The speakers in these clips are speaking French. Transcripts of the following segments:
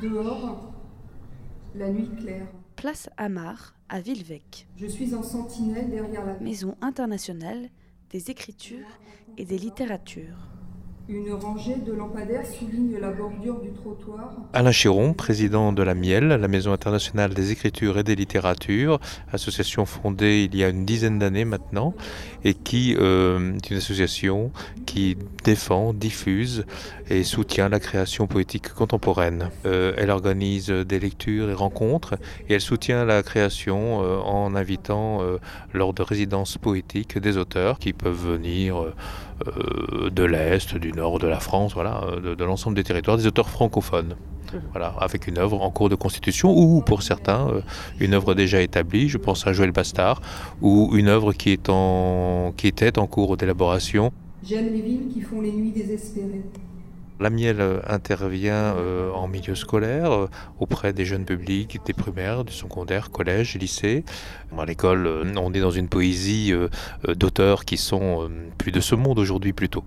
Dehors, la nuit claire. Place Amar, à Villevec. Je suis en sentinelle derrière la Maison internationale des écritures et des littératures. Une rangée de lampadaires souligne la bordure du trottoir. Alain Chiron, président de la Miel, la Maison internationale des écritures et des littératures, association fondée il y a une dizaine d'années maintenant, et qui euh, est une association qui défend, diffuse et soutient la création poétique contemporaine. Euh, elle organise des lectures et rencontres, et elle soutient la création euh, en invitant lors de résidences poétiques des auteurs qui peuvent venir de l'Est, du nord de la France, voilà, de, de l'ensemble des territoires, des auteurs francophones. Voilà, avec une œuvre en cours de constitution ou pour certains euh, une œuvre déjà établie, je pense à Joël Bastard, ou une œuvre qui, est en, qui était en cours d'élaboration. J'aime les villes qui font les nuits désespérées. La Miel euh, intervient euh, en milieu scolaire euh, auprès des jeunes publics, des primaires, du secondaire, collège, lycée. À l'école, on est dans une poésie d'auteurs qui sont plus de ce monde aujourd'hui plutôt.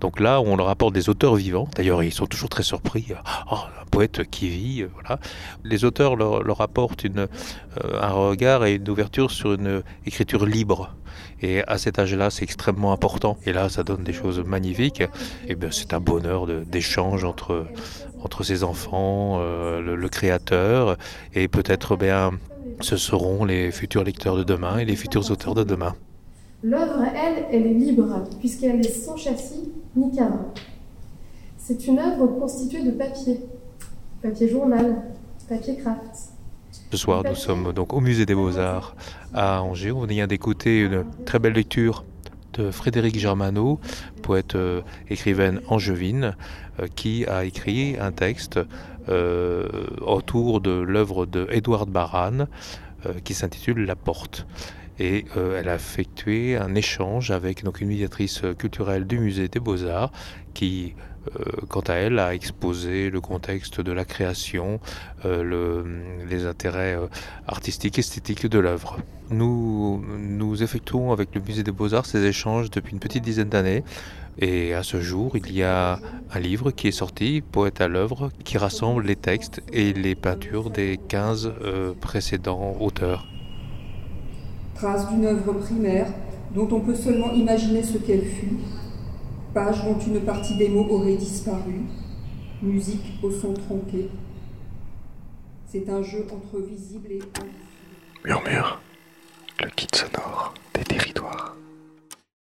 Donc là, on leur apporte des auteurs vivants. D'ailleurs, ils sont toujours très surpris. Un poète qui vit, voilà. Les auteurs leur, apportent une, un regard et une ouverture sur une écriture libre. Et à cet âge-là, c'est extrêmement important. Et là, ça donne des choses magnifiques. Et bien, c'est un bonheur d'échange entre, entre ces enfants, euh, le, créateur, et peut-être bien, ce seront les futurs lecteurs de demain et les futurs auteurs de demain. L'œuvre, elle, elle est libre, puisqu'elle est sans châssis ni cadre. C'est une œuvre constituée de papier, papier journal, papier craft, ce soir, nous sommes donc au Musée des Beaux-Arts à Angers. On vient d'écouter une très belle lecture de Frédéric Germano, poète euh, écrivaine angevine, euh, qui a écrit un texte euh, autour de l'œuvre de Édouard Baran qui s'intitule La Porte. Et euh, elle a effectué un échange avec donc, une médiatrice culturelle du musée des Beaux-Arts qui euh, quant à elle, a exposé le contexte de la création, euh, le, les intérêts euh, artistiques, esthétiques de l'œuvre. Nous effectuons avec le Musée des Beaux-Arts ces échanges depuis une petite dizaine d'années. Et à ce jour, il y a un livre qui est sorti, Poète à l'œuvre, qui rassemble les textes et les peintures des 15 euh, précédents auteurs. Trace d'une œuvre primaire dont on peut seulement imaginer ce qu'elle fut, page dont une partie des mots aurait disparu, musique au son tronqué. C'est un jeu entre visible et. Murmure, le kit sonore des territoires.